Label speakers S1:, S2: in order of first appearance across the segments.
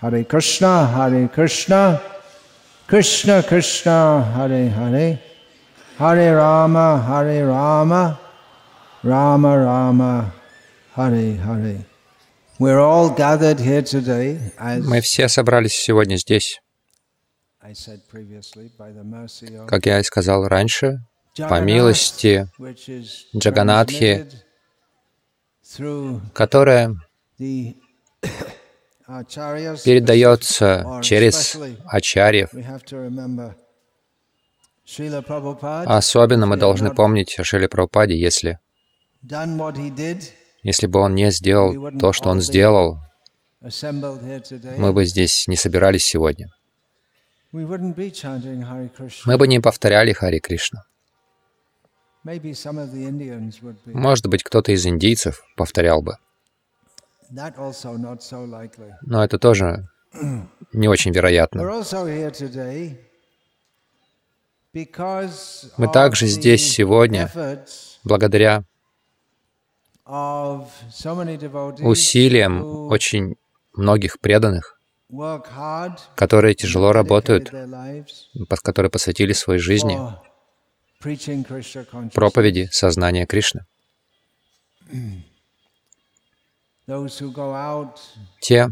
S1: Hare Krishna, Hare Krishna, Krishna Krishna, Hare Hare, Hare Rama, Hare Rama, Rama Rama, Hare Hare. We're all gathered here today as
S2: Мы все собрались сегодня здесь, как я и сказал раньше, по милости Джаганатхи, которая. Передается через ачарьев. Особенно мы должны помнить о Шиле Прабхупаде, если, если бы он не сделал то, что он сделал, мы бы здесь не собирались сегодня. Мы бы не повторяли Хари Кришна. Может быть, кто-то из индийцев повторял бы, но это тоже не очень вероятно. Мы также здесь сегодня благодаря усилиям очень многих преданных, которые тяжело работают, которые посвятили своей жизни проповеди сознания Кришны. Те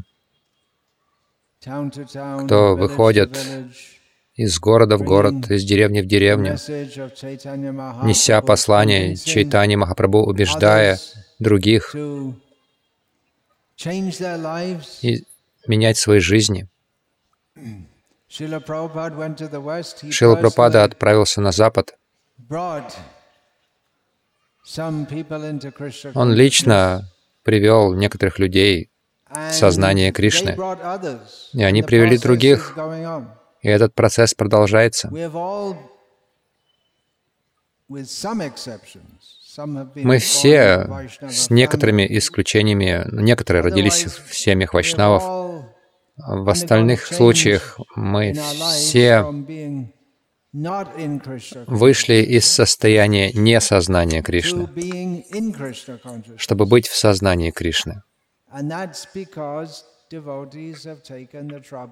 S2: Кто выходит из города в город, из деревни в деревню, неся послание Чайтани Махапрабху, убеждая других и менять свои жизни. Шила Прабхупада отправился на Запад. Он лично привел некоторых людей
S1: consciousness,
S2: сознание Кришны. И они привели других. И этот процесс продолжается. Мы все, с некоторыми исключениями, некоторые родились в семьях вайшнавов, в остальных случаях мы все вышли из состояния несознания Кришны, чтобы быть в сознании Кришны.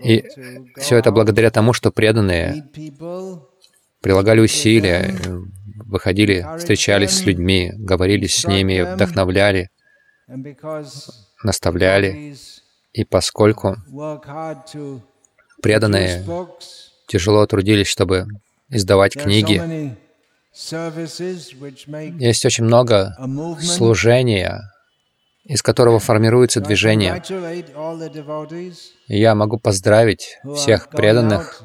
S2: И все это благодаря тому, что преданные прилагали усилия, выходили, встречались с людьми, говорили с ними, вдохновляли, наставляли. И поскольку преданные тяжело трудились, чтобы издавать книги, есть очень много служения, из которого формируется движение. И я могу поздравить всех преданных,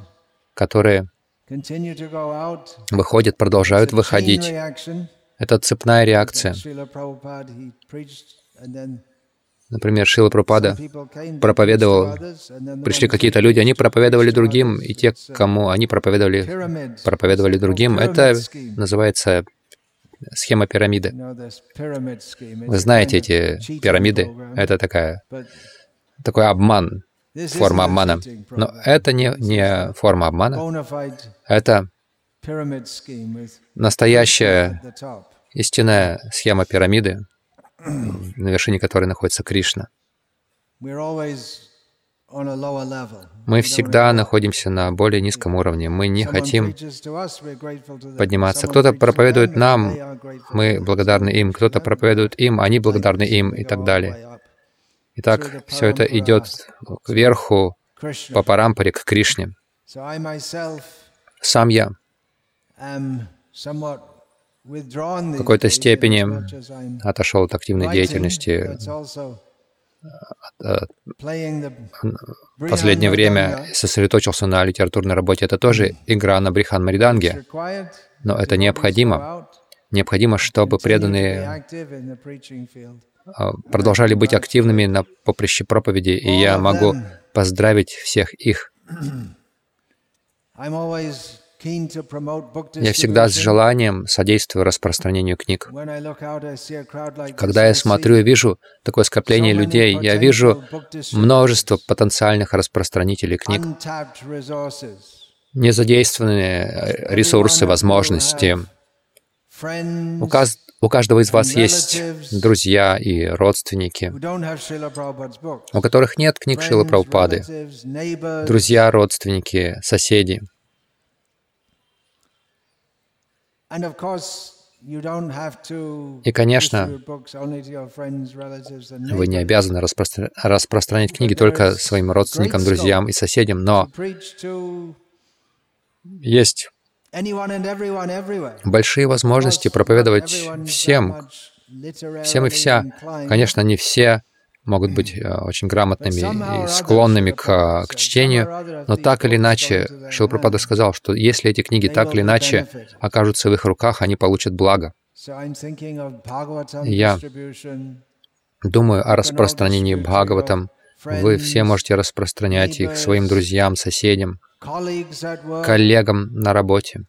S2: которые выходят, продолжают выходить. Это цепная реакция. Например, Шила
S1: they
S2: проповедовал, пришли какие-то люди, они проповедовали другим, и те, кому они проповедовали, проповедовали другим, это называется схема пирамиды. Вы знаете эти пирамиды? Это такая, такой обман, форма обмана. Но это не, не форма обмана, это настоящая истинная схема пирамиды, на вершине которой находится Кришна. Мы всегда находимся на более низком уровне. Мы не хотим подниматься. Кто-то проповедует нам, мы благодарны им. Кто-то проповедует им, они благодарны им и так далее. Итак, все это идет кверху
S1: Krishna.
S2: по парампоре к Кришне. Сам я в какой-то степени отошел от активной деятельности. В последнее время сосредоточился на литературной работе. Это тоже игра на Брихан Мариданге, но это необходимо. Необходимо, чтобы преданные а, продолжали быть активными на поприще проповеди, и я могу поздравить всех их. Я всегда с желанием содействую распространению книг. Когда я смотрю и вижу такое скопление людей, я вижу множество потенциальных распространителей книг, незадействованные э, ресурсы, возможности. У, каз- У каждого из вас есть друзья и родственники, у которых нет книг Шилы Прабхупады, друзья, родственники, соседи. И, конечно, вы не обязаны распростр... распространять книги только своим родственникам, друзьям и соседям, но есть большие возможности проповедовать всем, всем и вся. Конечно, не все могут быть э, очень грамотными и склонными к, к чтению, но так или иначе, Шилпрапада сказал, что если эти книги так или иначе окажутся в их руках, они получат благо. Я думаю о распространении Бхагаватам. Вы все можете распространять их своим друзьям, соседям, коллегам на работе,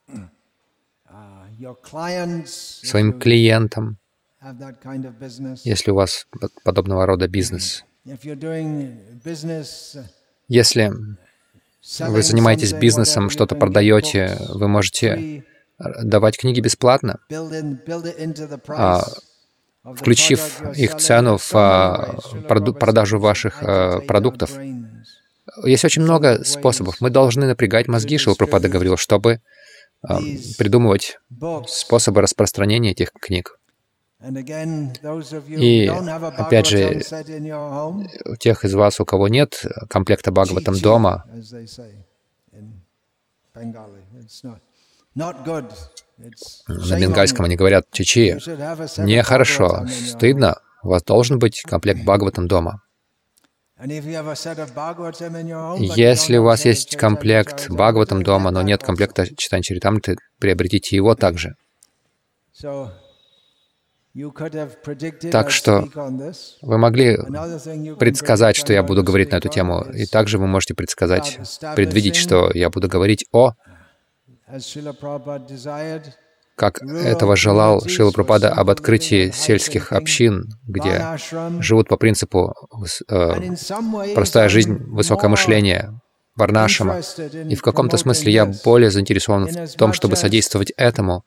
S2: своим клиентам, если у вас подобного рода бизнес. Если вы занимаетесь бизнесом, что-то продаете, вы можете давать книги бесплатно, а, включив их цену в а, продажу ваших а, продуктов. Есть очень много способов. Мы должны напрягать мозги, Шилпрапада говорил, чтобы придумывать способы распространения этих книг. И, опять же, у тех из вас, у кого нет комплекта Бхагаватам дома, на бенгальском они говорят «чичи». Нехорошо, стыдно. У вас должен быть комплект Бхагаватам дома. Если у вас есть комплект Бхагаватам дома, но нет комплекта Читань Чаритамриты, приобретите его также. Так что вы могли предсказать, что я буду говорить на эту тему, и также вы можете предсказать, предвидеть, что я буду говорить о, как этого желал Шила Прабхупада об открытии сельских общин, где живут по принципу э, простая жизнь, высокое мышление, варнашама. И в каком-то смысле я более заинтересован в том, чтобы содействовать этому,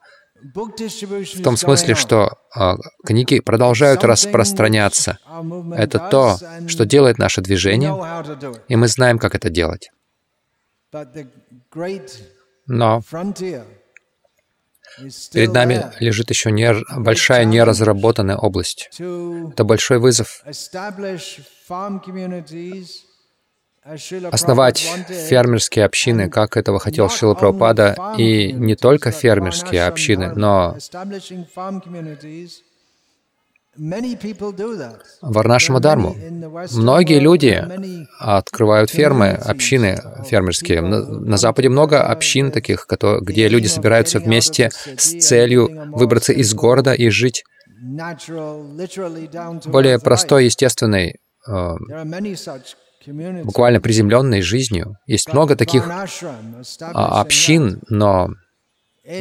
S2: в том смысле, что э, книги продолжают распространяться. Это то, что делает наше движение, и мы знаем, как это делать. Но перед нами лежит еще не, большая неразработанная область. Это большой вызов основать фермерские общины, как этого хотел Шила Прабхупада, и не только фермерские общины, но Варнашама Дharmu. Многие люди открывают фермы, общины фермерские. На, на Западе много общин таких, где люди собираются вместе с целью выбраться из города и жить более простой, естественной э, буквально приземленной жизнью. Есть много таких а, общин, но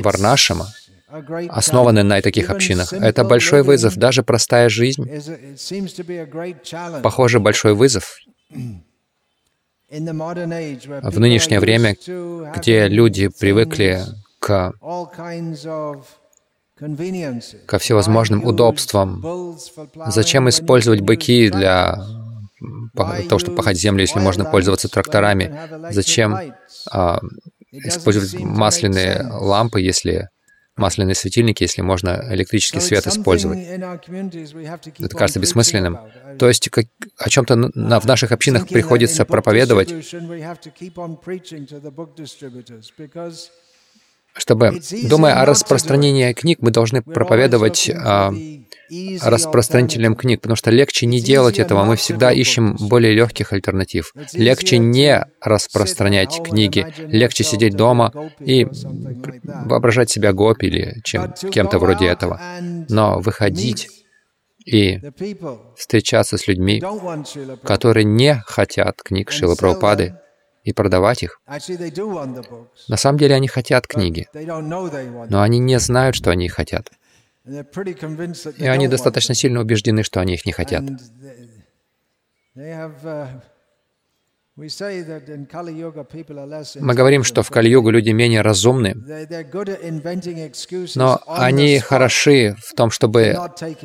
S2: Варнашама основаны на таких общинах. Это большой вызов. Даже простая жизнь, похоже, большой вызов. В нынешнее время, где люди привыкли к ко всевозможным удобствам. Зачем использовать быки для того, чтобы пахать землю, если можно пользоваться тракторами? Зачем а, использовать масляные лампы, если масляные светильники, если можно электрический свет использовать. Это кажется бессмысленным. То есть как, о чем-то на, в наших общинах приходится проповедовать, чтобы, думая о распространении книг, мы должны проповедовать а, распространителям книг, потому что легче не делать этого, мы всегда ищем более легких альтернатив. Легче не распространять книги, легче сидеть дома и воображать себя гопи или чем, кем-то вроде этого. Но выходить и встречаться с людьми, которые не хотят книг Шилы Прабхупады, и продавать их. На самом деле они хотят книги, но они не знают, что они хотят. И они достаточно сильно убеждены, что они их не хотят.
S1: Less
S2: Мы говорим, что в Кали-югу люди менее разумны, но они хороши в том, чтобы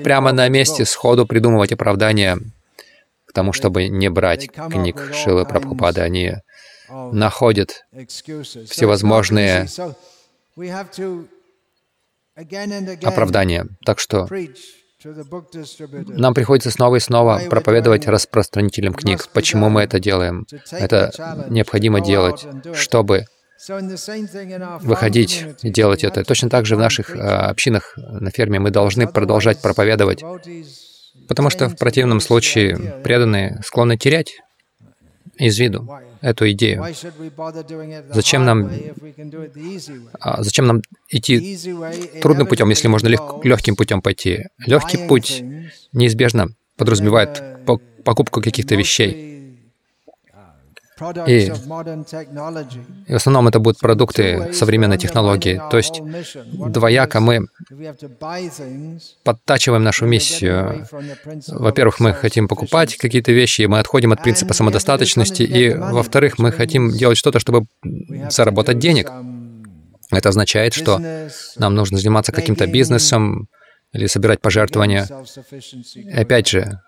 S2: прямо на месте сходу придумывать оправдания к тому, чтобы не брать книг Шилы Прабхупады. Они находят всевозможные оправдания. Так что нам приходится снова и снова проповедовать распространителям книг. Почему мы это делаем? Это необходимо делать, чтобы выходить и делать это. Точно так же в наших а, общинах на ферме мы должны продолжать проповедовать, потому что в противном случае преданные склонны терять из виду эту идею. Зачем нам-? А зачем нам идти трудным путем, если можно лег- легким путем пойти? Легкий путь неизбежно подразумевает по- покупку каких-то вещей. И- в основном это будут продукты современной технологии. То есть двояко мы подтачиваем нашу миссию. Во-первых, мы хотим покупать какие-то вещи, и мы отходим от принципа самодостаточности. И, во-вторых, мы хотим делать что-то, чтобы заработать денег. Это означает, что нам нужно заниматься каким-то бизнесом или собирать пожертвования. И опять же,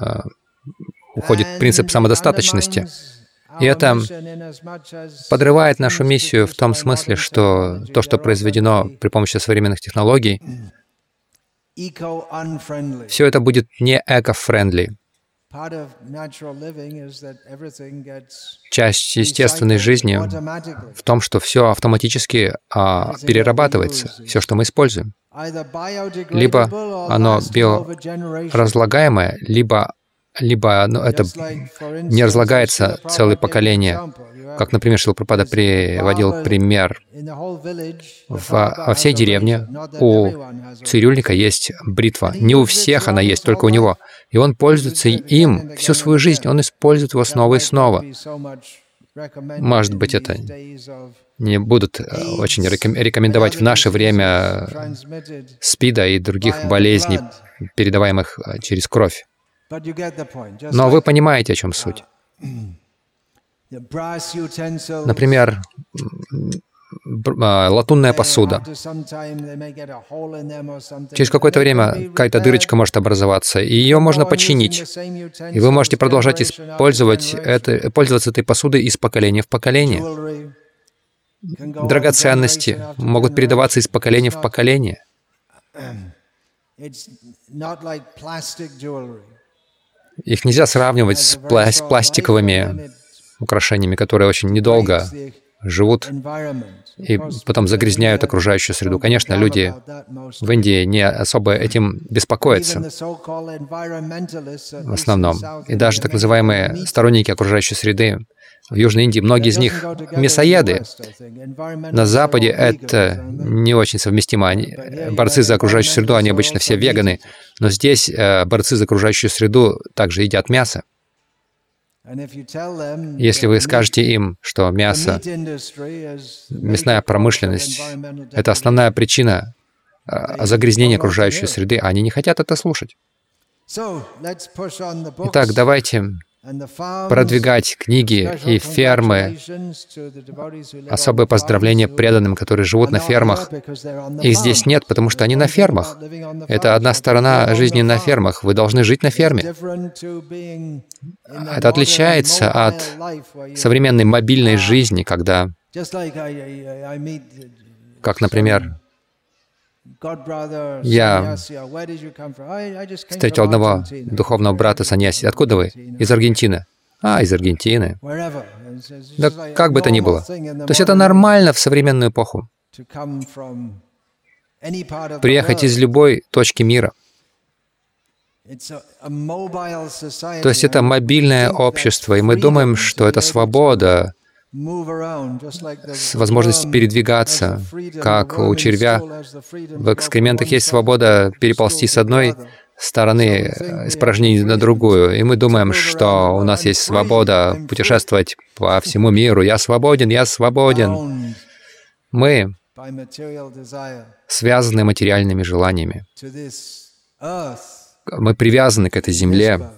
S2: э, уходит принцип самодостаточности. И это подрывает нашу миссию в том смысле, что то, что произведено при помощи современных технологий, все это будет не эко-френдли. Часть естественной жизни в том, что все автоматически а, перерабатывается, все, что мы используем. Либо оно
S1: lasts for over generation.
S2: Разлагаемое, либо, либо оно, это не разлагается целое поколение. Как, например, Шилпрапада приводил пример.
S1: in the whole village, the
S2: В-
S1: barber
S2: во всей деревне у цирюльника есть бритва. Не у всех она есть, только у него. И он пользуется им всю свою жизнь. Он использует его снова и снова. Может быть, это Не будут э, очень реком- рекомендовать в наше время. СПИДа и других болезней, передаваемых э, через кровь. Но вы понимаете, о чем суть. Например, а, латунная посуда. Через какое-то время какая-то дырочка может образоваться, и ее можно починить. И вы можете продолжать использовать это, пользоваться этой посудой из поколения в поколение. Драгоценности могут передаваться из поколения в поколение. Их нельзя сравнивать с, пла- с пластиковыми украшениями, которые очень недолго живут и потом загрязняют окружающую среду. Конечно, люди в Индии не особо этим беспокоятся в основном. И даже так называемые сторонники окружающей среды в Южной Индии, многие из них мясоеды. На Западе это не очень совместимо. Они, э, борцы за окружающую среду, они обычно все веганы. Но здесь э, борцы за окружающую среду также едят мясо. Если вы скажете им, что мясо, мясная промышленность это основная причина э, загрязнения окружающей среды, они не хотят это слушать. Итак, давайте. Продвигать книги и фермы. Особое поздравление преданным, которые живут на фермах. Их здесь нет, потому что они на фермах. Это одна сторона жизни на фермах. Вы должны жить на ферме. Это отличается от современной мобильной жизни, когда, как, например, Я встретил одного духовного брата Саньяси. Откуда вы? Из Аргентины. А, из Аргентины. Да как бы то ни было. То есть это нормально в современную эпоху. Приехать из любой точки мира. То есть это мобильное общество, и мы думаем, что это свобода, с возможностью передвигаться, как у червя. В экскрементах есть свобода переползти с одной стороны испражнений на другую. И мы думаем, что у нас есть свобода путешествовать по всему миру. Я свободен, я свободен. Мы связаны материальными желаниями. Мы привязаны к этой земле,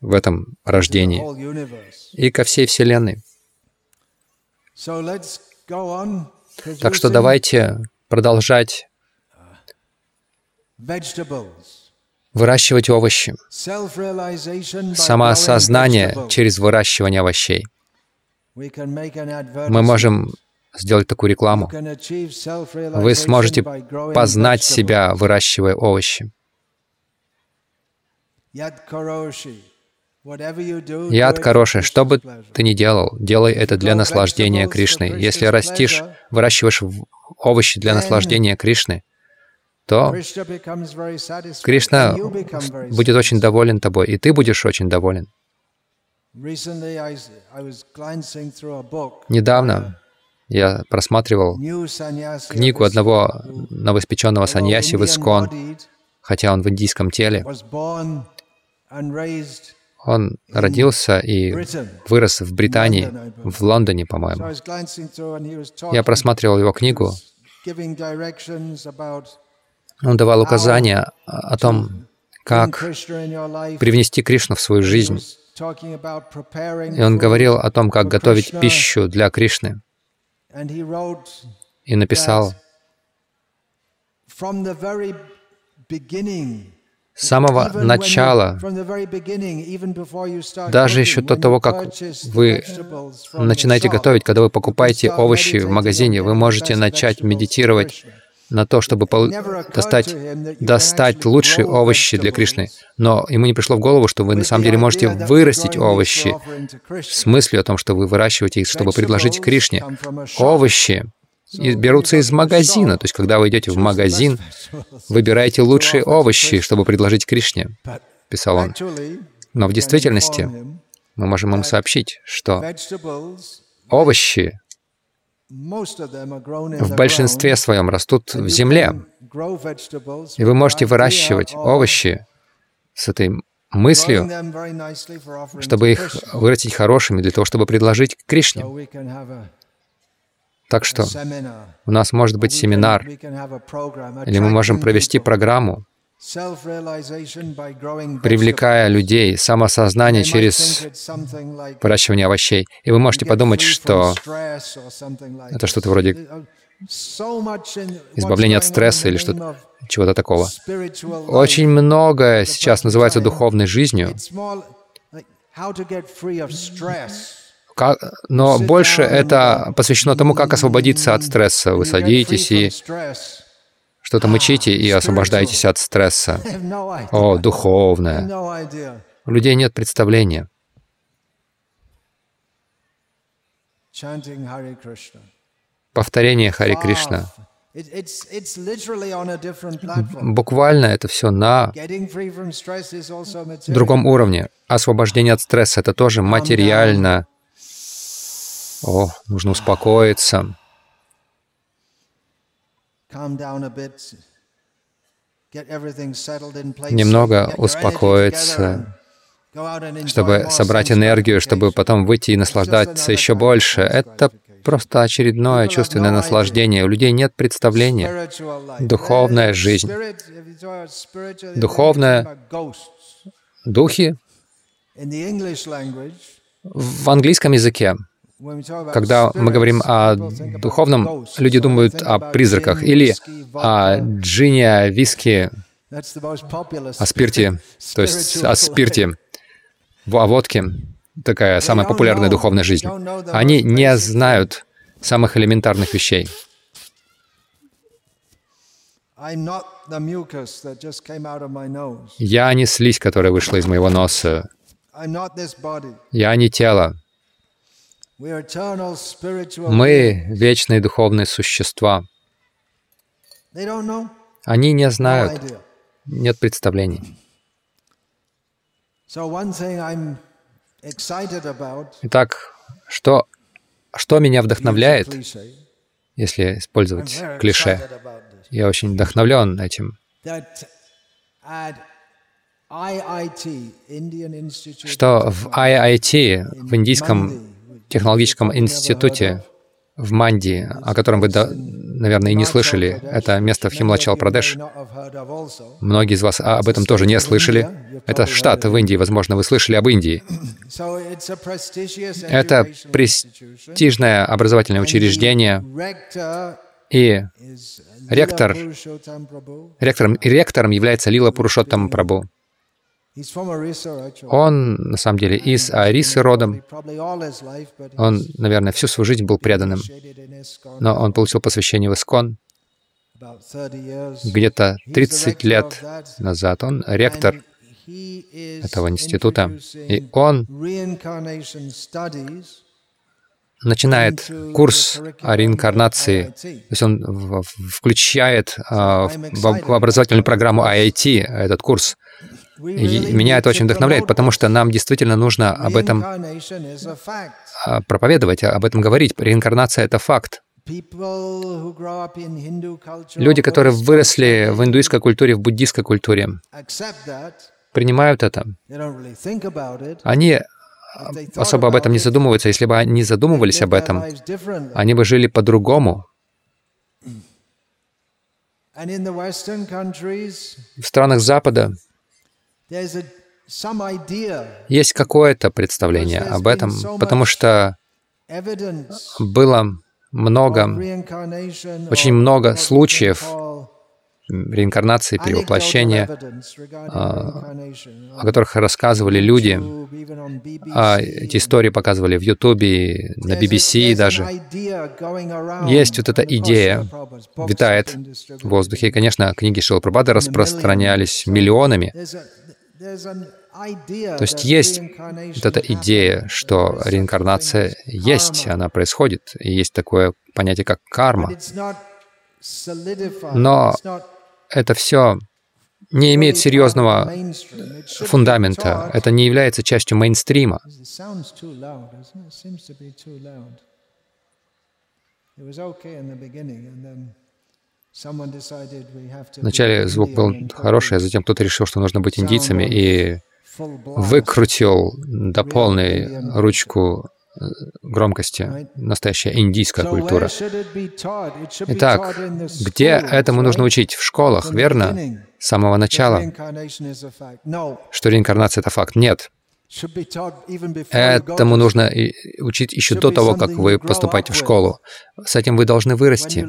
S2: в этом рождении и ко всей Вселенной. Так что давайте продолжать выращивать овощи, самоосознание через выращивание овощей. Мы можем сделать такую рекламу. Вы сможете познать себя, выращивая овощи.
S1: Яд Кароши,
S2: что бы ты ни делал, делай это для наслаждения Кришны. Если растишь, выращиваешь овощи для наслаждения Кришны, то Кришна будет очень доволен тобой, и ты будешь очень доволен. Недавно я просматривал книгу одного новоспеченного саньяси в Искон, хотя он в индийском теле. Он родился и вырос в Британии, в Лондоне, по-моему. Я просматривал его книгу. Он давал указания о том, как привнести Кришну в свою жизнь. И он говорил о том, как готовить пищу для Кришны. И написал, с самого начала, даже еще до того, как вы начинаете готовить, когда вы покупаете овощи в магазине, вы можете начать медитировать на то, чтобы достать, достать лучшие овощи для Кришны. Но ему не пришло в голову, что вы на самом деле можете вырастить овощи с мыслью о том, что вы выращиваете их, чтобы предложить Кришне. Овощи берутся из магазина. То есть, когда вы идете в магазин, выбираете лучшие овощи, чтобы предложить Кришне, писал он. Но в действительности мы можем им сообщить, что овощи в большинстве своем растут в земле. И вы можете выращивать овощи с этой мыслью, чтобы их вырастить хорошими, для того, чтобы предложить Кришне.
S1: we can have a
S2: Так что у нас может быть семинар, или мы можем провести программу, привлекая людей, самосознание через выращивание овощей. И вы можете подумать, что это что-то вроде избавление от стресса или что-то чего-то такого. Очень многое сейчас называется духовной жизнью, Как- но больше это посвящено тому, как освободиться от стресса. Вы садитесь и что-то мычите и освобождаетесь от стресса. О, духовное. У людей нет представления. Повторение Хари Кришна. Буквально это все на другом уровне. Освобождение от стресса — это тоже материально. О, нужно успокоиться. Немного успокоиться, чтобы собрать энергию, чтобы потом выйти и наслаждаться еще больше. Это просто очередное чувственное наслаждение. У людей нет представления. Духовная жизнь. Духовная-. Духи в английском языке Когда мы говорим о духовном, люди думают о призраках или о джине,
S1: popular
S2: о спирте, то есть о спирте, о водке. Такая самая популярная духовная жизнь. Они не знают самых элементарных вещей. Я не слизь, которая вышла из моего носа. Я не тело. Мы вечные духовные существа. Они не знают, нет представлений. Итак, что, что меня вдохновляет, если использовать клише? Я очень вдохновлен этим. Что в IIT, в Индийском технологическом институте в Манди, о котором вы, да- наверное, и не слышали. Это место в Химлачал-Прадеш. Многие из вас об этом тоже не слышали. Это штат в Индии, возможно, вы слышали об Индии. Это престижное образовательное учреждение, и ректор, ректором, ректором является Лила Пурушоттам Прабу. Он, на самом деле, из Арисы родом. Он, наверное, всю свою жизнь был преданным. Но он получил посвящение в Искон где-то 30 лет назад. Он ректор этого института. И он начинает курс о реинкарнации, то есть он включает а, в образовательную программу IIT этот курс. Меня это очень вдохновляет, потому что нам действительно нужно об этом а, проповедовать, об этом говорить. Реинкарнация — это факт. Люди, которые выросли в индуистской культуре, в буддийской культуре, принимают это. Они особо об этом не задумываются. Если бы они задумывались об этом, они бы жили по-другому. В странах Запада есть какое-то представление об этом, потому что было много, очень много случаев реинкарнации, перевоплощения, а, о которых рассказывали люди. А эти истории показывали в Ютубе, на BBC даже. Есть вот эта идея, витает в воздухе. И, конечно, книги Шилапрабхады распространялись миллионами. То есть есть вот эта идея, что реинкарнация есть, она происходит, и есть такое понятие, как карма. Но это все не имеет серьезного фундамента. Это не является частью мейнстрима. Вначале звук был хороший, а затем кто-то решил, что нужно быть индийцами, и выкрутил до полной ручку громкости, настоящая индийская культура. Итак, где этому нужно учить? В школах, верно? С самого начала. Что реинкарнация — это факт? Нет. Этому нужно учить еще до того, как вы поступаете в школу. С этим вы должны вырасти.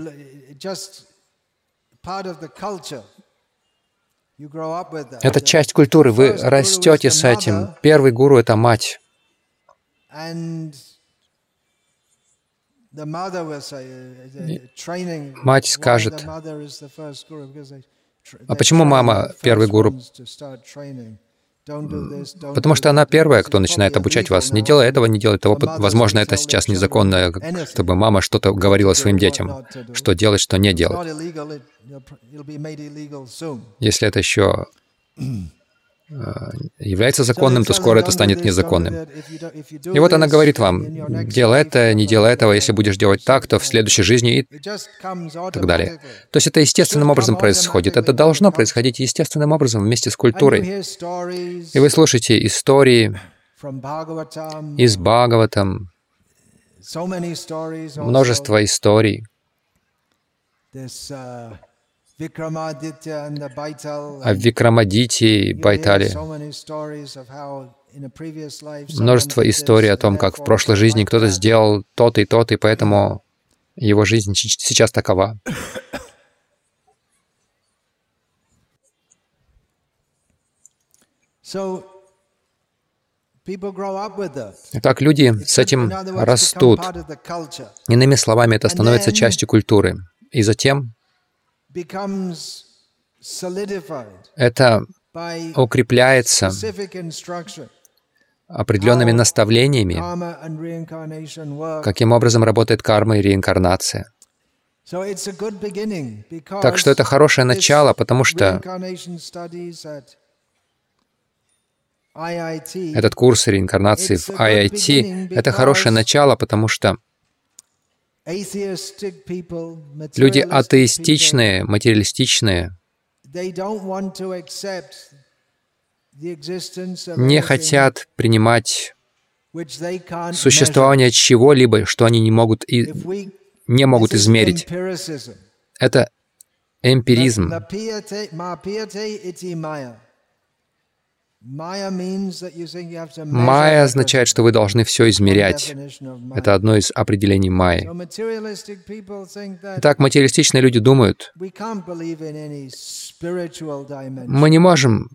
S2: Это часть культуры. Вы растете с этим. Первый гуру — это мать. Мать скажет, а почему мама первый гуру? Потому что она первая, кто начинает обучать вас. Не делай этого, не делай того. Возможно, это сейчас незаконно, чтобы мама что-то говорила своим детям, что делать, что не делать. Если это еще является законным, то скоро это станет незаконным. И вот она говорит вам, делай это, не делай этого, если будешь делать так, то в следующей жизни и так далее. То есть это естественным образом происходит. Это должно происходить естественным образом вместе с культурой. И вы слушаете истории из Бхагаватам, множество историй, о Викрамадите и Байтале. Множество историй о том, как в прошлой жизни кто-то сделал то-то и то-то, и поэтому его жизнь сейчас такова. Итак, люди с этим растут. Иными словами, это становится частью культуры. И затем это укрепляется определенными наставлениями, каким образом работает карма и реинкарнация. Так что это хорошее начало, потому что этот курс реинкарнации в IIT — это хорошее начало, потому что Люди атеистичные, материалистичные, не хотят принимать существование чего-либо, что они не могут не могут измерить. Это эмпиризм. Майя означает, что вы должны все измерять. Это одно из определений майи. Итак, материалистичные люди думают, мы не можем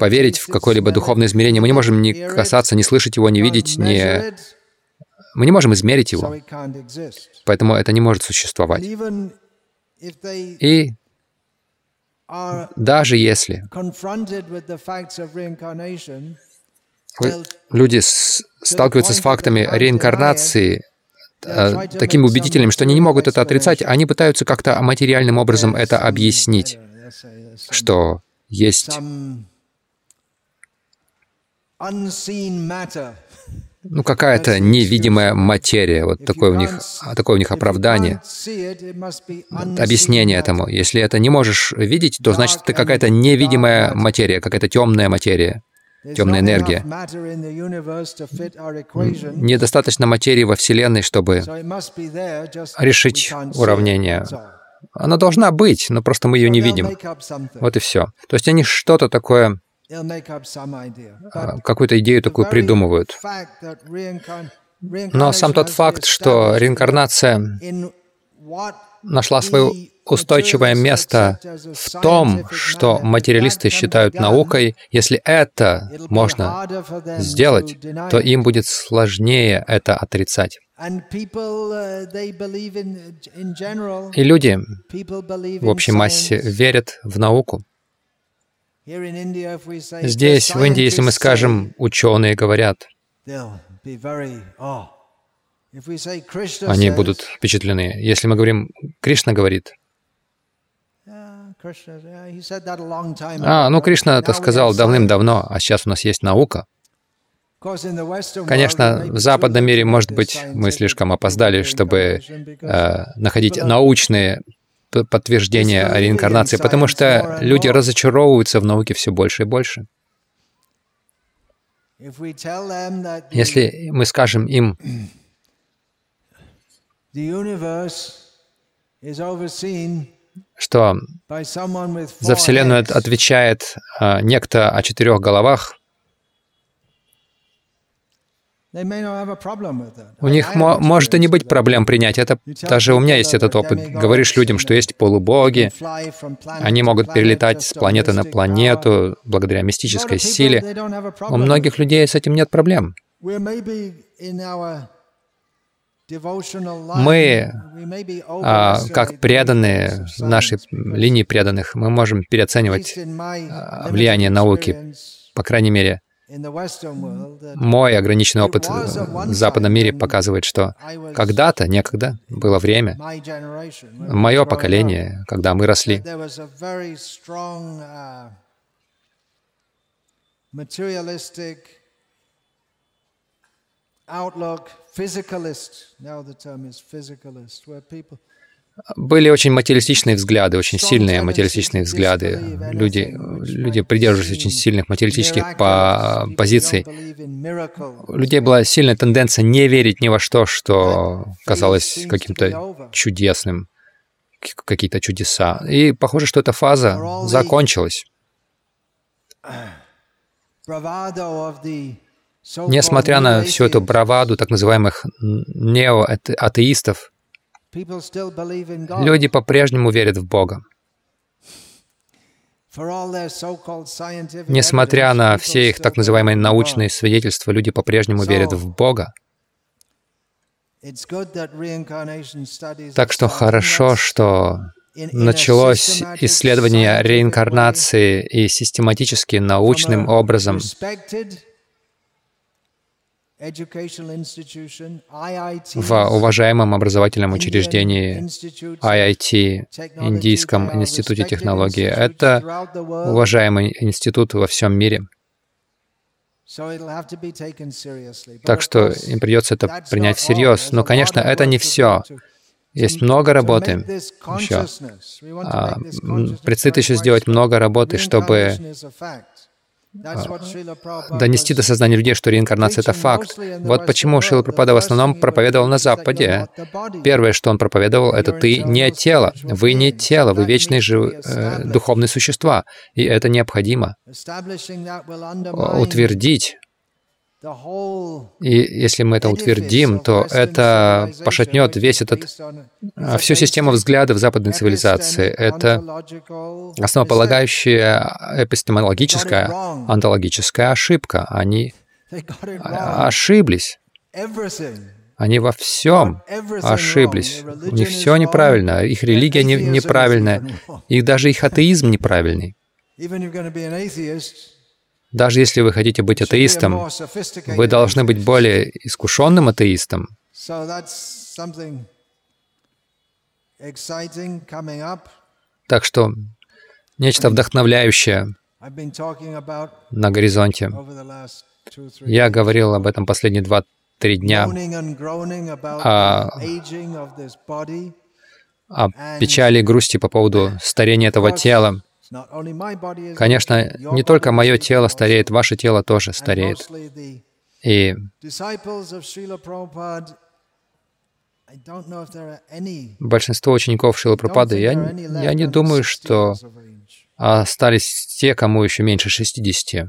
S2: поверить в какое-либо духовное измерение. Мы не можем ни касаться, ни слышать его, ни видеть, ни... Мы не можем измерить его. Поэтому это не может существовать. И даже если люди сталкиваются с фактами реинкарнации, э, такими убедительными, что они не могут это отрицать, они пытаются как-то материальным образом это объяснить, что есть ну, какая-то невидимая материя, вот такое у них, такое у них оправдание, объяснение этому. Если это не можешь видеть, то значит это какая-то невидимая материя, какая-то темная материя, темная энергия. Недостаточно материи во Вселенной, чтобы решить уравнение. Она должна быть, но просто мы ее не видим. Вот и все. То есть они что-то такое а, какую-то идею такую придумывают. Но сам тот факт, что реинкарнация нашла свое устойчивое место в том, что материалисты считают наукой, если это можно сделать, то им будет сложнее это отрицать. И люди в общей массе верят в науку. Здесь, в Индии, если мы скажем, ученые говорят, они будут впечатлены. Если мы говорим, Кришна говорит, а, ну Кришна это сказал давным-давно, а сейчас у нас есть наука. Конечно, в западном мире, может быть, мы слишком опоздали, чтобы э, находить научные подтверждения о реинкарнации, потому что люди разочаровываются в науке все больше и больше. Если мы скажем им, что за Вселенную отвечает а, некто о четырех головах, у них может и не быть проблем принять это. Даже у меня есть этот опыт. Говоришь людям, что есть полубоги, они могут перелетать с планеты на планету благодаря мистической силе. У многих людей с этим нет проблем. Мы, а, как преданные нашей линии преданных, мы можем переоценивать а, влияние науки, по крайней мере, мой ограниченный опыт в западном мире показывает, что когда-то, некогда, было время, мое поколение, когда мы росли, outlook, physicalist, now the term is physicalist, where people были очень материалистичные взгляды, очень сильные материалистичные взгляды. Люди, люди придерживались очень сильных материалистических по позиций. У людей была сильная тенденция не верить ни во что, что казалось каким-то чудесным, какие-то чудеса. И похоже, что эта фаза закончилась. Несмотря на всю эту браваду так называемых неоатеистов, Люди по-прежнему верят в Бога. Несмотря на все их так называемые научные свидетельства, люди по-прежнему верят в Бога. Так что хорошо, что началось исследование реинкарнации и систематически научным образом в уважаемом образовательном учреждении IIT, Индийском институте технологии. Это уважаемый институт во всем мире. Так что им придется это принять всерьез. Но, конечно, это не все. Есть много работы еще. А, предстоит еще сделать много работы, чтобы донести до сознания людей, что реинкарнация — это факт. Вот почему Шила Прабхупада в основном проповедовал на Западе. Первое, что он проповедовал, это «ты не тело». Вы не тело, вы вечные жив... э, духовные существа. И это необходимо. Утвердить и если мы это утвердим, то это пошатнет весь этот, а, всю систему взглядов западной цивилизации. Это основополагающая эпистемологическая, онтологическая ошибка. Они ошиблись. Они во всем ошиблись. У них все неправильно. Их религия не, неправильная. И даже их атеизм неправильный. Даже если вы хотите быть атеистом, вы должны быть более искушенным атеистом. Так что нечто вдохновляющее на горизонте. Я говорил об этом последние два-три дня, о, о печали и грусти по поводу старения этого тела. Конечно, не только мое тело стареет, ваше тело тоже стареет. И большинство учеников Шилы Прабхупады, я, я не думаю, что остались те, кому еще меньше 60.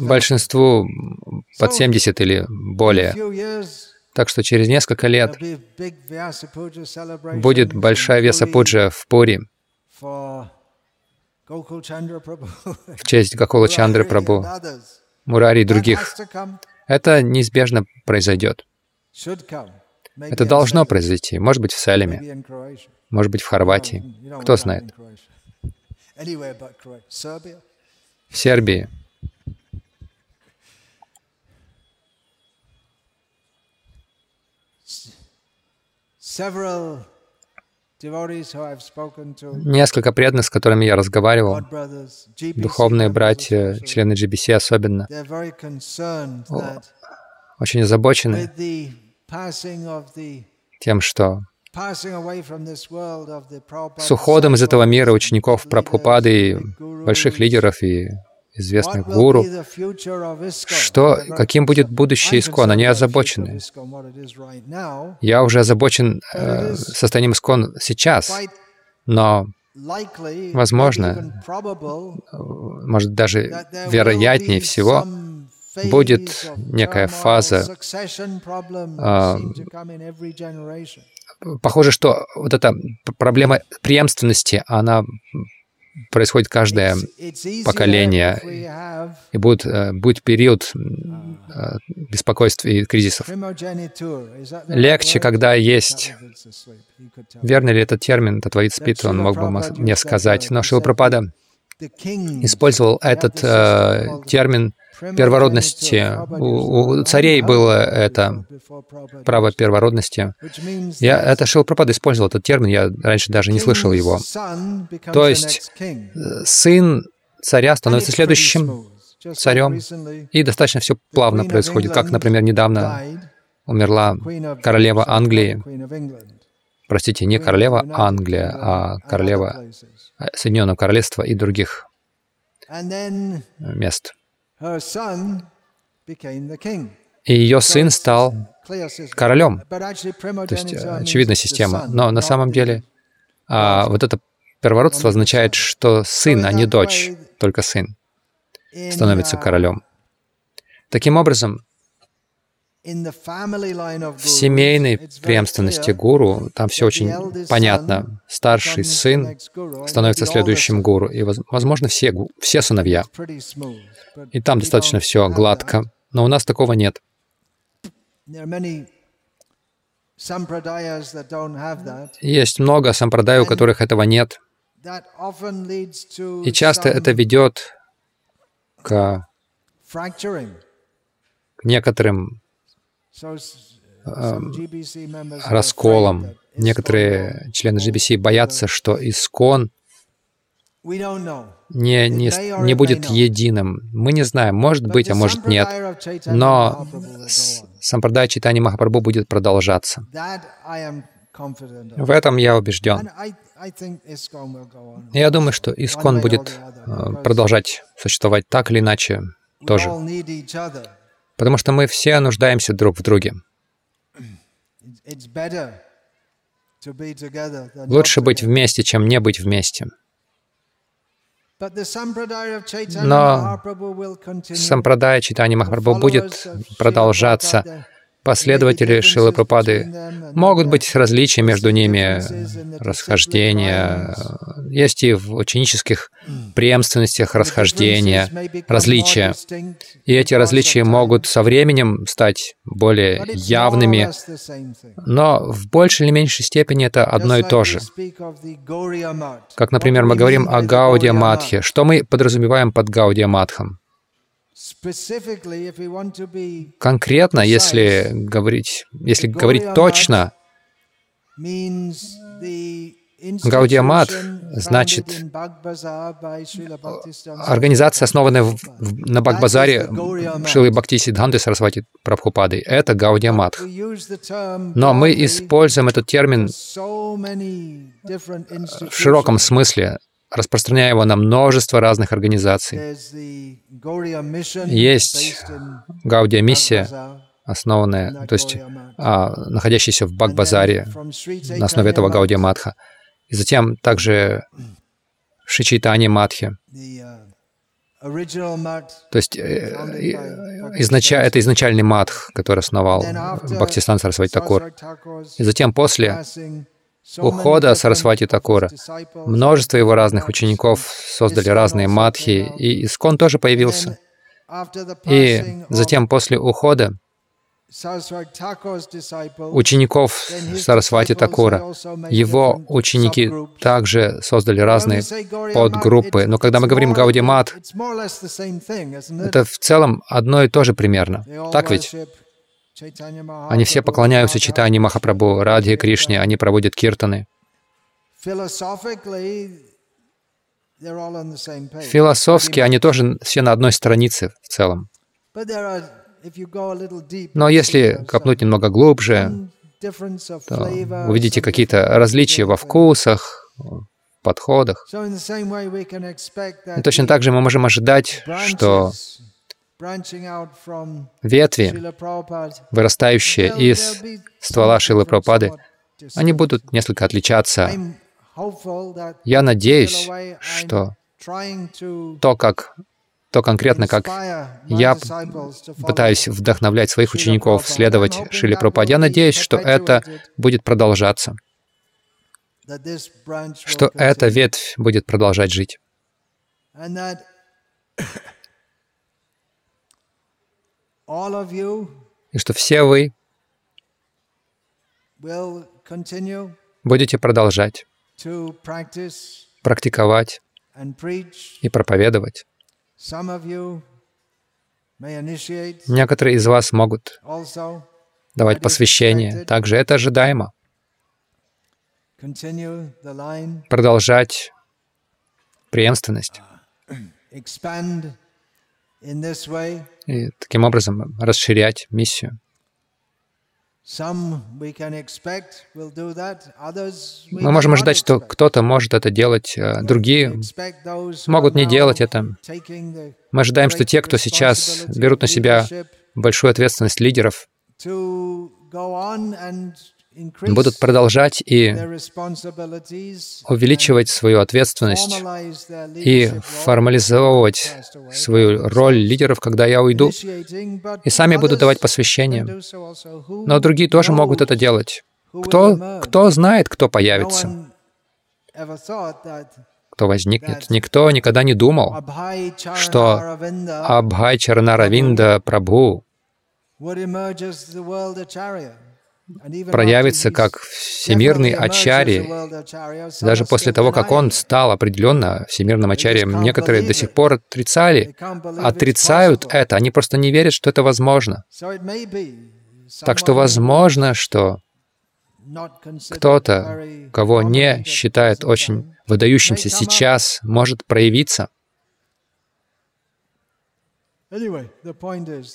S2: Большинству под 70 или более. Так что через несколько лет будет большая Весапуджа в Пури в честь Гакула Чандры Прабhu, Мурари и других. Это неизбежно произойдет. Это должно произойти. Может быть, в Салеме, может быть, в Хорватии. Кто знает. В Сербии. Несколько преданных, с которыми я разговаривал, духовные братья, члены GBC особенно, очень озабочены тем, что с уходом из этого мира учеников Прабхупады и больших лидеров и известных гуру, что, каким будет будущее Искон. Они озабочены. Я уже озабочен э, состоянием Искон сейчас, но возможно, может даже вероятнее всего, будет некая фаза э, Похоже, что вот эта проблема преемственности, она происходит каждое поколение, и будет, э, будет период э, беспокойств и кризисов. Легче, когда есть... Верно ли этот термин, Татваид спит, он мог бы мне сказать. Но Шилпрапада использовал этот э, термин первородности. У, у царей было это право первородности. Я, это Шилпрапад использовал этот термин, я раньше даже не слышал его. То есть э, сын царя становится следующим царем, и достаточно все плавно происходит, как, например, недавно умерла королева Англии, простите, не королева Англия, а королева Соединенного Королевства и других мест. И ее сын стал королем. То есть, очевидная система. Но на самом деле а, вот это первородство означает, что сын, а не дочь, только сын становится королем. Таким образом, в семейной преемственности гуру там все очень понятно. Старший сын становится следующим гуру, и, возможно, все, все сыновья. И там достаточно все гладко, но у нас такого нет. Есть много сампрадай, у которых этого нет. И часто это ведет к, к некоторым расколом. Некоторые члены GBC боятся, что искон не, не, не будет единым. Мы не знаем, может быть, а может нет. Но Сампрадай Читани Махапрабху будет продолжаться. В этом я убежден. Я думаю, что Искон будет э, продолжать существовать так или иначе тоже. Потому что мы все нуждаемся друг в друге. Лучше быть вместе, чем не быть вместе. Но сампрадая читания Махапрабху будет продолжаться последователи Шилы Прабхупады. Могут быть различия между ними, расхождения. Есть и в ученических преемственностях расхождения, различия. И эти различия могут со временем стать более явными, но в большей или меньшей степени это одно и то же. Как, например, мы говорим о Гаудия Матхе. Что мы подразумеваем под Гаудия Матхом? Конкретно, если говорить, если говорить точно, Гаудиамат значит организация, основанная в, в, на Бхагбазаре Шилы Бхакти Сиддханты Сарасвати Прабхупады. Это Гаудиамат. Но мы используем этот термин в широком смысле распространяя его на множество разных организаций. Есть Гаудия миссия, основанная, то есть а, находящаяся в Бак-базаре на основе этого Гаудия Матха. И затем также Шичайтани Матхи. То есть э, изнача, это изначальный матх, который основал Бхактистан Сарасвати Такур. И затем после ухода Сарасвати Такура. Множество его разных учеников создали разные матхи, и Искон тоже появился. И затем после ухода учеников Сарасвати Такура. Его ученики также создали разные подгруппы. Но когда мы говорим Гаудимат, это в целом одно и то же примерно. Так ведь? Они все поклоняются читанию Махапрабху, Радхи Кришне, они проводят киртаны. Философски они тоже все на одной странице в целом. Но если копнуть немного глубже, то увидите какие-то различия во вкусах, подходах. И точно так же мы можем ожидать, что ветви, вырастающие из ствола Шилы Прабхупады, они будут несколько отличаться. Я надеюсь, что то, как то конкретно, как я пытаюсь вдохновлять своих учеников следовать Шиле Прабхупаде, я надеюсь, что это будет продолжаться, что эта ветвь будет продолжать жить. И что все вы будете продолжать практиковать и проповедовать. Некоторые из вас могут давать посвящение. Также это ожидаемо. Продолжать преемственность. И таким образом расширять миссию. Мы можем ожидать, что кто-то может это делать, а другие могут не делать это. Мы ожидаем, что те, кто сейчас берут на себя большую ответственность лидеров, будут продолжать и увеличивать свою ответственность и формализовывать свою роль лидеров, когда я уйду, и сами будут давать посвящение. Но другие тоже могут это делать. Кто, кто знает, кто появится, кто возникнет. Никто никогда не думал, что Абхай Чаранаравинда Прабху проявится как всемирный ачари. Даже после того, как он стал определенно всемирным ачарием, некоторые до сих пор отрицали, отрицают это, они просто не верят, что это возможно. Так что возможно, что кто-то, кого не считают очень выдающимся сейчас, может проявиться.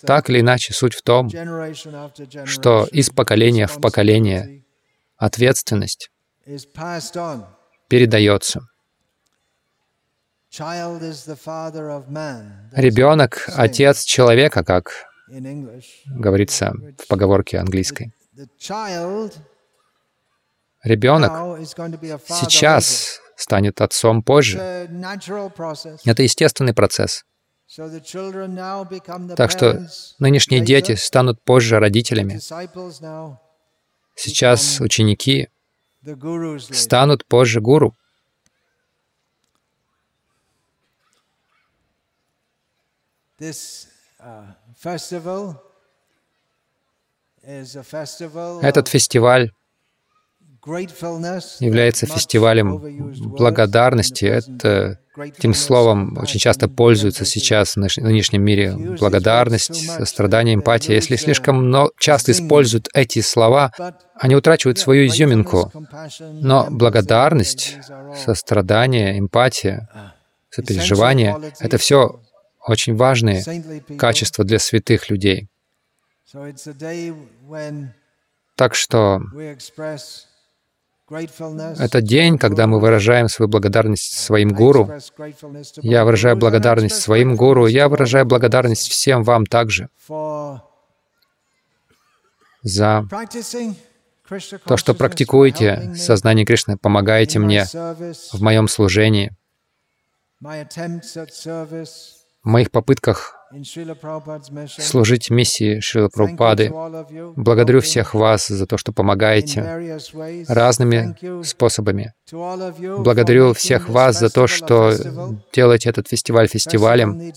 S2: Так или иначе, суть в том, что из поколения в поколение ответственность передается. Ребенок — отец человека, как говорится в поговорке английской. Ребенок сейчас станет отцом позже. Это естественный процесс. Так что нынешние дети станут позже родителями. Сейчас ученики станут позже гуру. Этот фестиваль является фестивалем благодарности. Это этим словом очень часто пользуются сейчас в нынешнем мире. Благодарность, сострадание, эмпатия. Если слишком много, часто используют эти слова, они утрачивают свою изюминку. Но благодарность, сострадание, эмпатия, сопереживание — это все очень важные качества для святых людей. Так что это день, когда мы выражаем свою благодарность своим гуру. Я выражаю благодарность своим гуру, я выражаю благодарность всем вам также за то, что практикуете сознание Кришны, помогаете мне в моем служении, в моих попытках служить миссии Шрила Прабхупады. Благодарю всех вас за то, что помогаете разными способами. Благодарю всех вас за то, что делаете этот фестиваль фестивалем.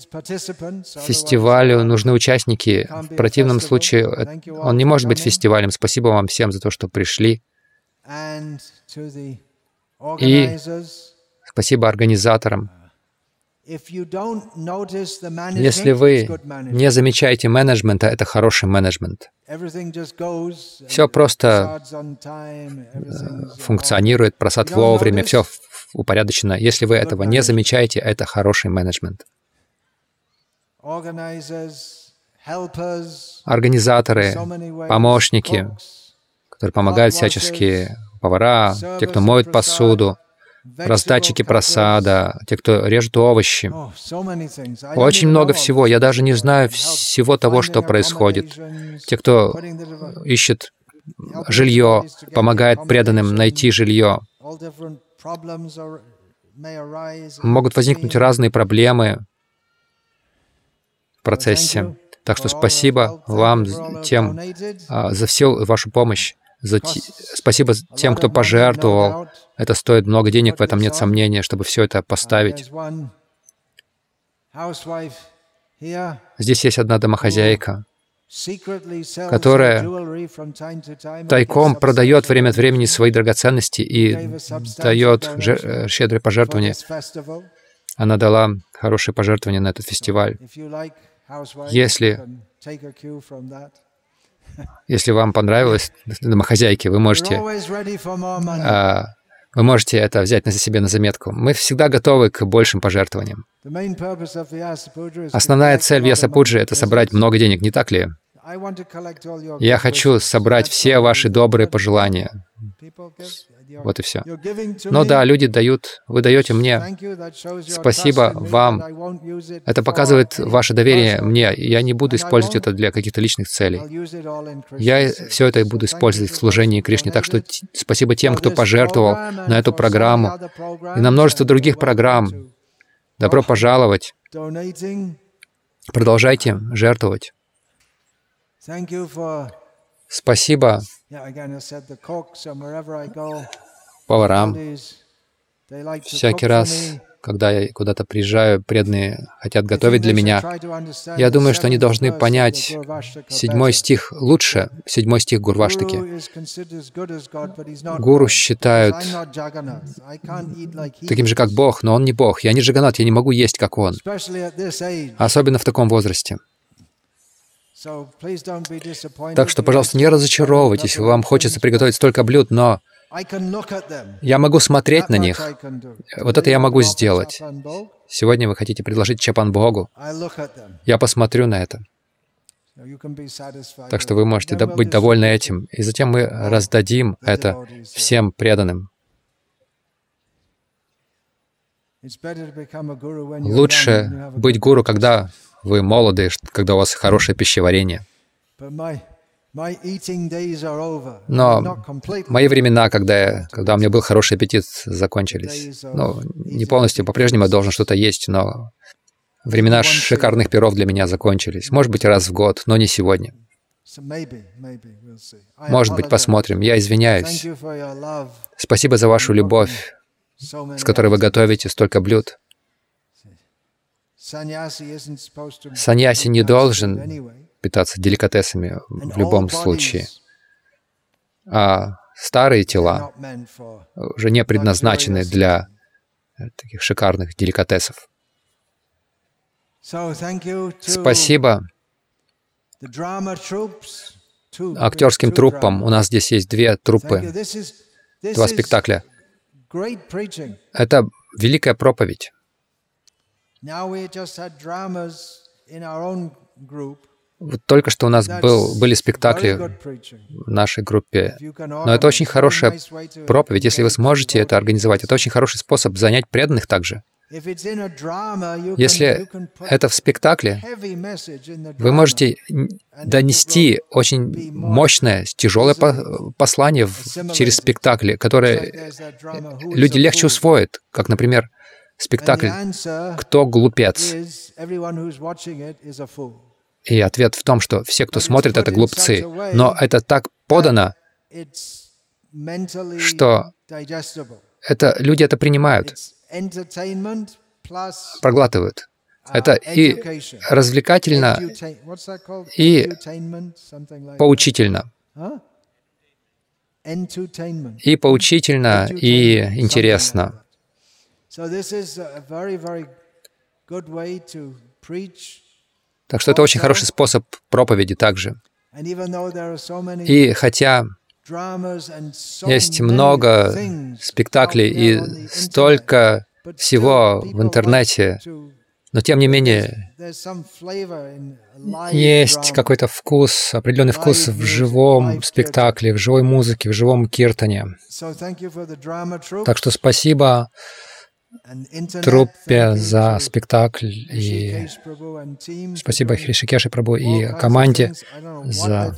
S2: Фестивалю нужны участники. В противном случае он не может быть фестивалем. Спасибо вам всем за то, что пришли. И спасибо организаторам. Если вы не замечаете менеджмента, это хороший менеджмент. Все просто э, функционирует, просад вовремя, все упорядочено. Если вы этого не замечаете, это хороший менеджмент. Организаторы, помощники, которые помогают всячески, повара, те, кто моет посуду, раздатчики просада, те, кто режет овощи. Очень много всего. Я даже не знаю всего того, что происходит. Те, кто ищет жилье, помогает преданным найти жилье. Могут возникнуть разные проблемы в процессе. Так что спасибо вам тем а, за всю вашу помощь. За те... Спасибо тем, кто пожертвовал. Это стоит много денег, в этом нет сомнения, чтобы все это поставить. Здесь есть одна домохозяйка, которая тайком продает время от времени свои драгоценности и дает э, щедрые пожертвования. Она дала хорошие пожертвования на этот фестиваль. Если если вам понравилось домохозяйки, вы можете, а, вы можете это взять на себе на заметку. Мы всегда готовы к большим пожертвованиям. Основная цель Вьясапуджи — это собрать много денег, не так ли? Я хочу собрать все ваши добрые пожелания. Вот и все. Но да, люди дают, вы даете мне. Спасибо вам. Это показывает ваше доверие мне. Я не буду использовать это для каких-то личных целей. Я все это буду использовать в служении Кришне. Так что спасибо тем, кто пожертвовал на эту программу и на множество других программ. Добро пожаловать. Продолжайте жертвовать. Спасибо поварам. Всякий раз, когда я куда-то приезжаю, преданные хотят готовить для меня. Я думаю, что они должны понять седьмой стих лучше, седьмой стих Гурваштаки. Гуру считают таким же, как Бог, но он не Бог. Я не Джаганат, я не могу есть, как он. Особенно в таком возрасте. Так что, пожалуйста, не разочаровывайтесь, вам хочется приготовить столько блюд, но я могу смотреть на них. Вот это я могу сделать. Сегодня вы хотите предложить Чапан Богу. Я посмотрю на это. Так что вы можете быть довольны этим. И затем мы раздадим это всем преданным. Лучше быть гуру, когда вы молоды, когда у вас хорошее пищеварение. Но мои времена, когда, я, когда у меня был хороший аппетит, закончились. Ну, не полностью, по-прежнему я должен что-то есть, но времена шикарных перов для меня закончились. Может быть, раз в год, но не сегодня. Может быть, посмотрим. Я извиняюсь. Спасибо за вашу любовь, с которой вы готовите столько блюд. Саньяси не должен питаться деликатесами в любом случае. А старые тела уже не предназначены для таких шикарных деликатесов. Спасибо актерским труппам. У нас здесь есть две труппы, два спектакля. Это великая проповедь. Вот только что у нас был, были спектакли в нашей группе, но это очень хорошая проповедь. Если вы сможете это организовать, это очень хороший способ занять преданных также. Если это в спектакле, вы можете донести очень мощное, тяжелое послание через спектакли, которое люди легче усвоят, как, например, спектакль «Кто глупец?». И ответ в том, что все, кто смотрит, это глупцы. Но это так подано, что это, люди это принимают проглатывают. Это и развлекательно, и поучительно. И поучительно, и интересно. Так что это очень хороший способ проповеди также. И хотя есть много спектаклей и столько всего в интернете, но тем не менее есть какой-то вкус, определенный вкус в живом спектакле, в живой музыке, в живом киртане. Так что спасибо труппе за спектакль и спасибо Хришикеши Прабу и команде за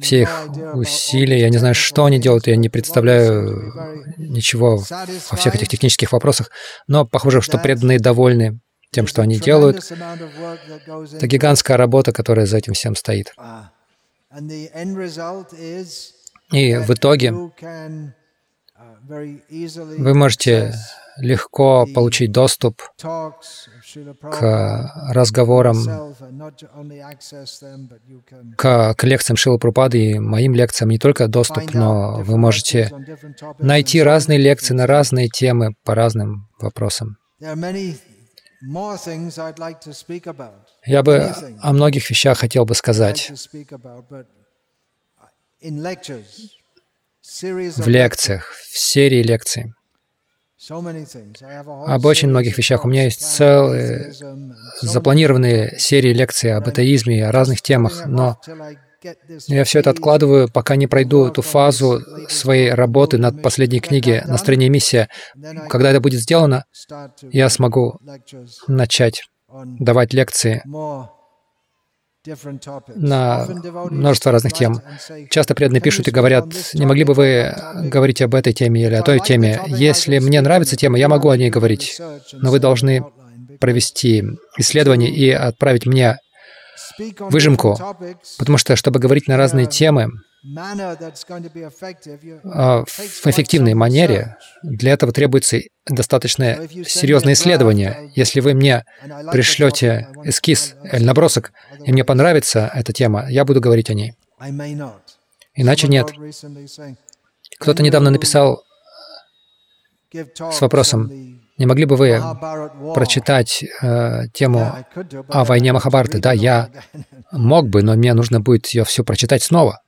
S2: все их усилия. Я не знаю, что они делают, я не представляю ничего во всех этих технических вопросах, но похоже, что преданные довольны тем, что они делают. Это гигантская работа, которая за этим всем стоит. И в итоге вы можете легко получить доступ к разговорам, к, к лекциям Шилы Прупады и моим лекциям не только доступ, но вы можете найти разные лекции на разные темы по разным вопросам. Я бы о многих вещах хотел бы сказать в лекциях, в серии лекций. Об очень многих вещах. У меня есть целые запланированные серии лекций об атеизме и о разных темах, но я все это откладываю, пока не пройду эту фазу своей работы над последней книги «Настроение и миссия». Когда это будет сделано, я смогу начать давать лекции на множество разных тем. Часто преданные пишут и говорят, не могли бы вы говорить об этой теме или о той теме. Если мне нравится тема, я могу о ней говорить, но вы должны провести исследование и отправить мне выжимку, потому что, чтобы говорить на разные темы, в эффективной манере, для этого требуется достаточно серьезное исследование. Если вы мне пришлете эскиз или набросок, и мне понравится эта тема, я буду говорить о ней. Иначе нет. Кто-то недавно написал с вопросом, не могли бы вы прочитать э, тему о войне Махабарты? Да, я мог бы, но мне нужно будет ее все прочитать снова.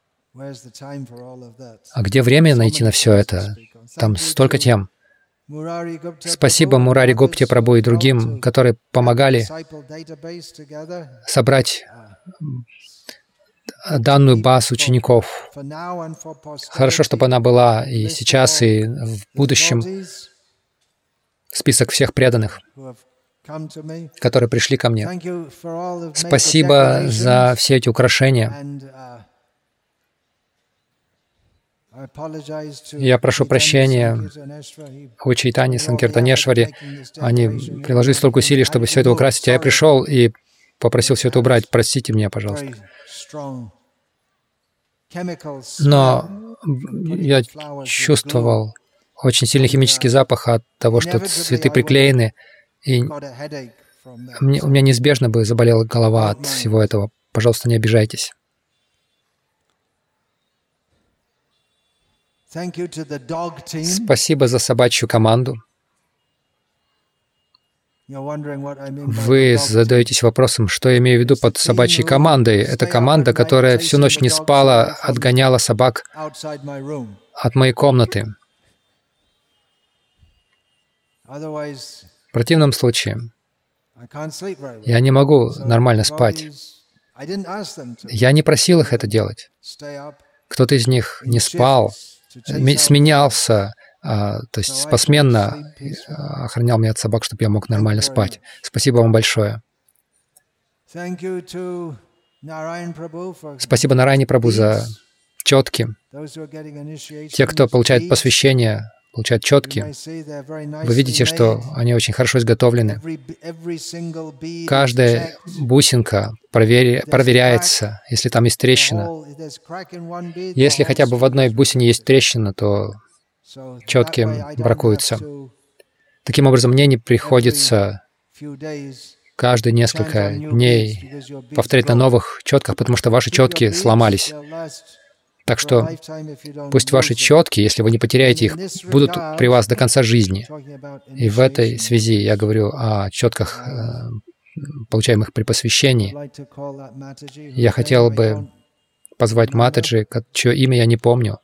S2: А где время найти на все это? Там столько тем. Спасибо Мурари Гупте Прабу и другим, которые помогали собрать данную базу учеников. Хорошо, чтобы она была и сейчас, и в будущем.
S1: список всех преданных, которые пришли ко мне. Спасибо за все эти украшения.
S2: and, uh, I apologize to
S1: Я прошу прощения у Чайтани Санкиртанешвари. Они приложили столько усилий, чтобы все это украсить, а я пришел и попросил все это убрать. Простите меня, пожалуйста. Но
S2: smell.
S1: я чувствовал очень сильный химический запах от того, что цветы приклеены, и мне, у меня неизбежно бы заболела голова от всего этого. Пожалуйста, не обижайтесь.
S2: Thank you to the dog team.
S1: Спасибо за собачью команду. Вы задаетесь вопросом, что я имею в виду под собачьей командой. Это команда, которая всю ночь не спала, отгоняла собак от моей комнаты. В противном случае я не могу нормально спать. Я не просил их это делать. Кто-то из них не спал, сменялся, а, то есть посменно а, охранял меня от собак, чтобы я мог нормально спать. Спасибо вам большое. Спасибо Нарайне Прабу за четки. Те, кто получает посвящение, получают
S2: you
S1: четки.
S2: may see they're very
S1: Вы видите, что они очень хорошо изготовлены. Каждая бусинка провери- проверяется, если там есть трещина. Если хотя бы в одной бусине есть трещина, то
S2: So
S1: четки
S2: that way I don't
S1: бракуются. таким образом мне не приходится каждые несколько дней повторять на новых четках, потому что ваши
S2: Keep your
S1: четки
S2: beads,
S1: сломались. Так что пусть ваши четки, если вы не потеряете их, будут при вас до конца жизни. И в этой связи я говорю о четках, э, получаемых при посвящении. Я хотел бы позвать Матаджи, чье имя я не помню.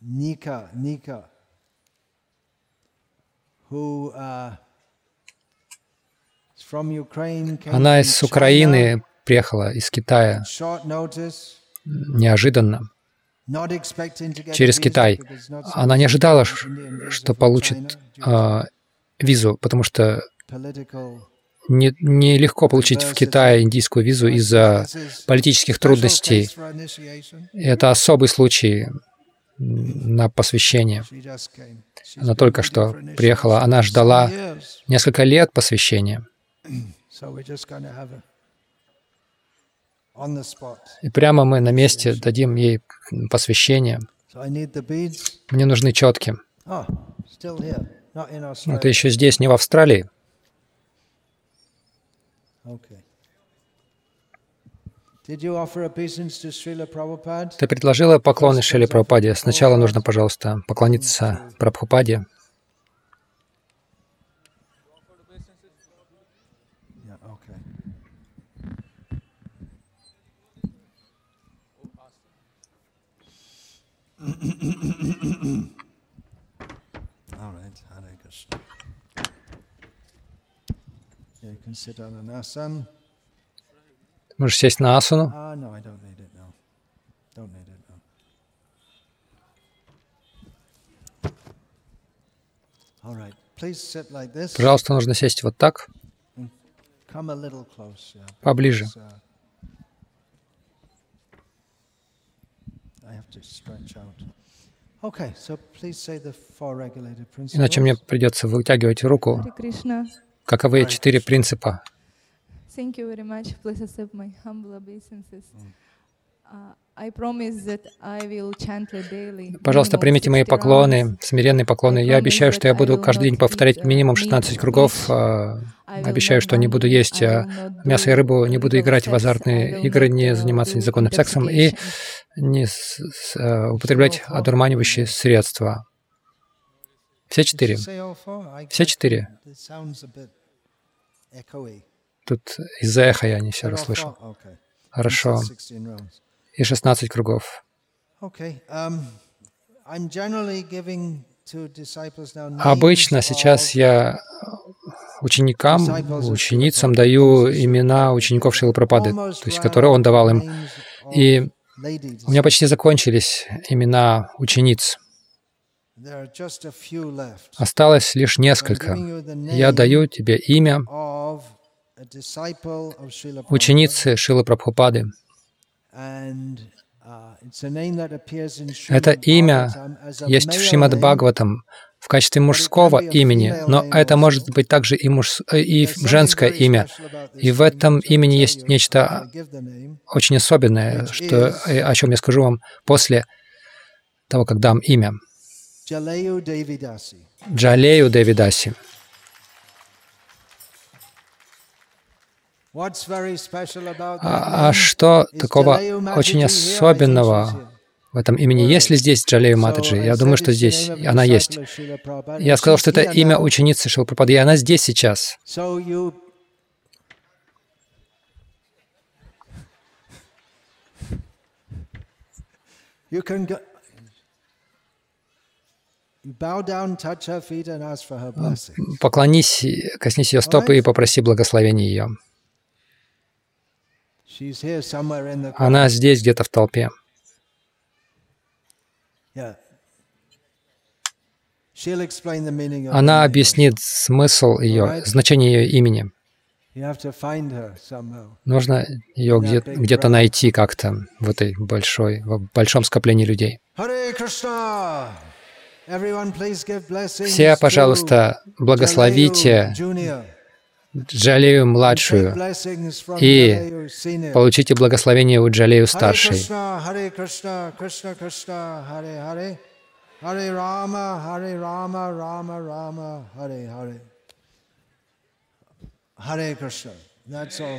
S2: Nika, who uh,
S1: Она из Украины приехала, из Китая, неожиданно, через Китай. Она не ожидала, что получит э, визу, потому что не- нелегко получить в Китае индийскую визу из-за политических трудностей. Это особый случай на посвящение. Она только что приехала. Она ждала несколько лет посвящения.
S2: So we're just going to have a on the spot.
S1: И прямо мы на месте дадим ей посвящение. Мне нужны четки.
S2: In
S1: Это
S2: Australia.
S1: еще здесь, не в Австралии. Ты предложила поклоны Шили Прабхупаде. Сначала нужно, пожалуйста, поклониться Прабхупаде.
S2: Yeah, okay. All right, Hare Krishna. You can sit on an asana.
S1: Можешь сесть на асуну.
S2: Ah, no, I don't need it now. Don't need it now. All right, please sit like this.
S1: Пожалуйста, нужно сесть вот так,
S2: Come a little close. Yeah.
S1: поближе.
S2: because, uh,
S1: Иначе мне придется вытягивать руку. Каковы четыре принципа?
S3: Thank you very much. Please accept my humble obeisances. Uh,
S1: Пожалуйста,
S3: minimum
S1: примите мои
S3: 60 rounds.
S1: поклоны, смиренные поклоны. Я обещаю, что я буду каждый день повторять минимум 16 кругов. а, Обещаю, что не буду есть а, мясо и рыбу, не буду играть в азартные игры, не
S3: uh,
S1: заниматься незаконным сексом и не с- с- а, употреблять одурманивающие средства. Все четыре.
S2: I
S1: Все четыре. Тут из-за эха я не все расслышал.
S2: Okay.
S1: Хорошо.
S2: You said 16 rounds.
S1: И 16 кругов.
S2: Um,
S1: Обычно сейчас я ученикам, ученицам даю имена учеников Шилы то есть которые он давал им. И у меня почти закончились имена учениц.
S2: Осталось лишь несколько. Я даю тебе имя ученицы Шилы Прабхупады. Это
S1: Srimad
S2: имя есть в Шримад Бхагаватам в качестве мужского имени, но это может быть также и, муж... э, и женское имя. И в этом имени есть нечто очень особенное, что, э, о чем я скажу вам после того, как дам имя. Джалею Девидаси. А, а что такого очень особенного в этом имени? Есть ли здесь Джалею Матаджи? Я думаю, что здесь она есть. Я сказал, что это имя ученицы Шилпрапады, и она здесь сейчас.
S1: Blessing.
S2: Поклонись, коснись ее стопы и попроси благословения ее.
S1: She's here somewhere in the.
S2: Она здесь где-то в толпе. Она объяснит смысл ее, значение ее имени. Нужно ее где- где-то найти как-то в этой большой, в большом скоплении людей. Все, пожалуйста, благословите. Джалею младшую и получите благословение у Джалею старшей.
S1: Hare Krishna. That's all.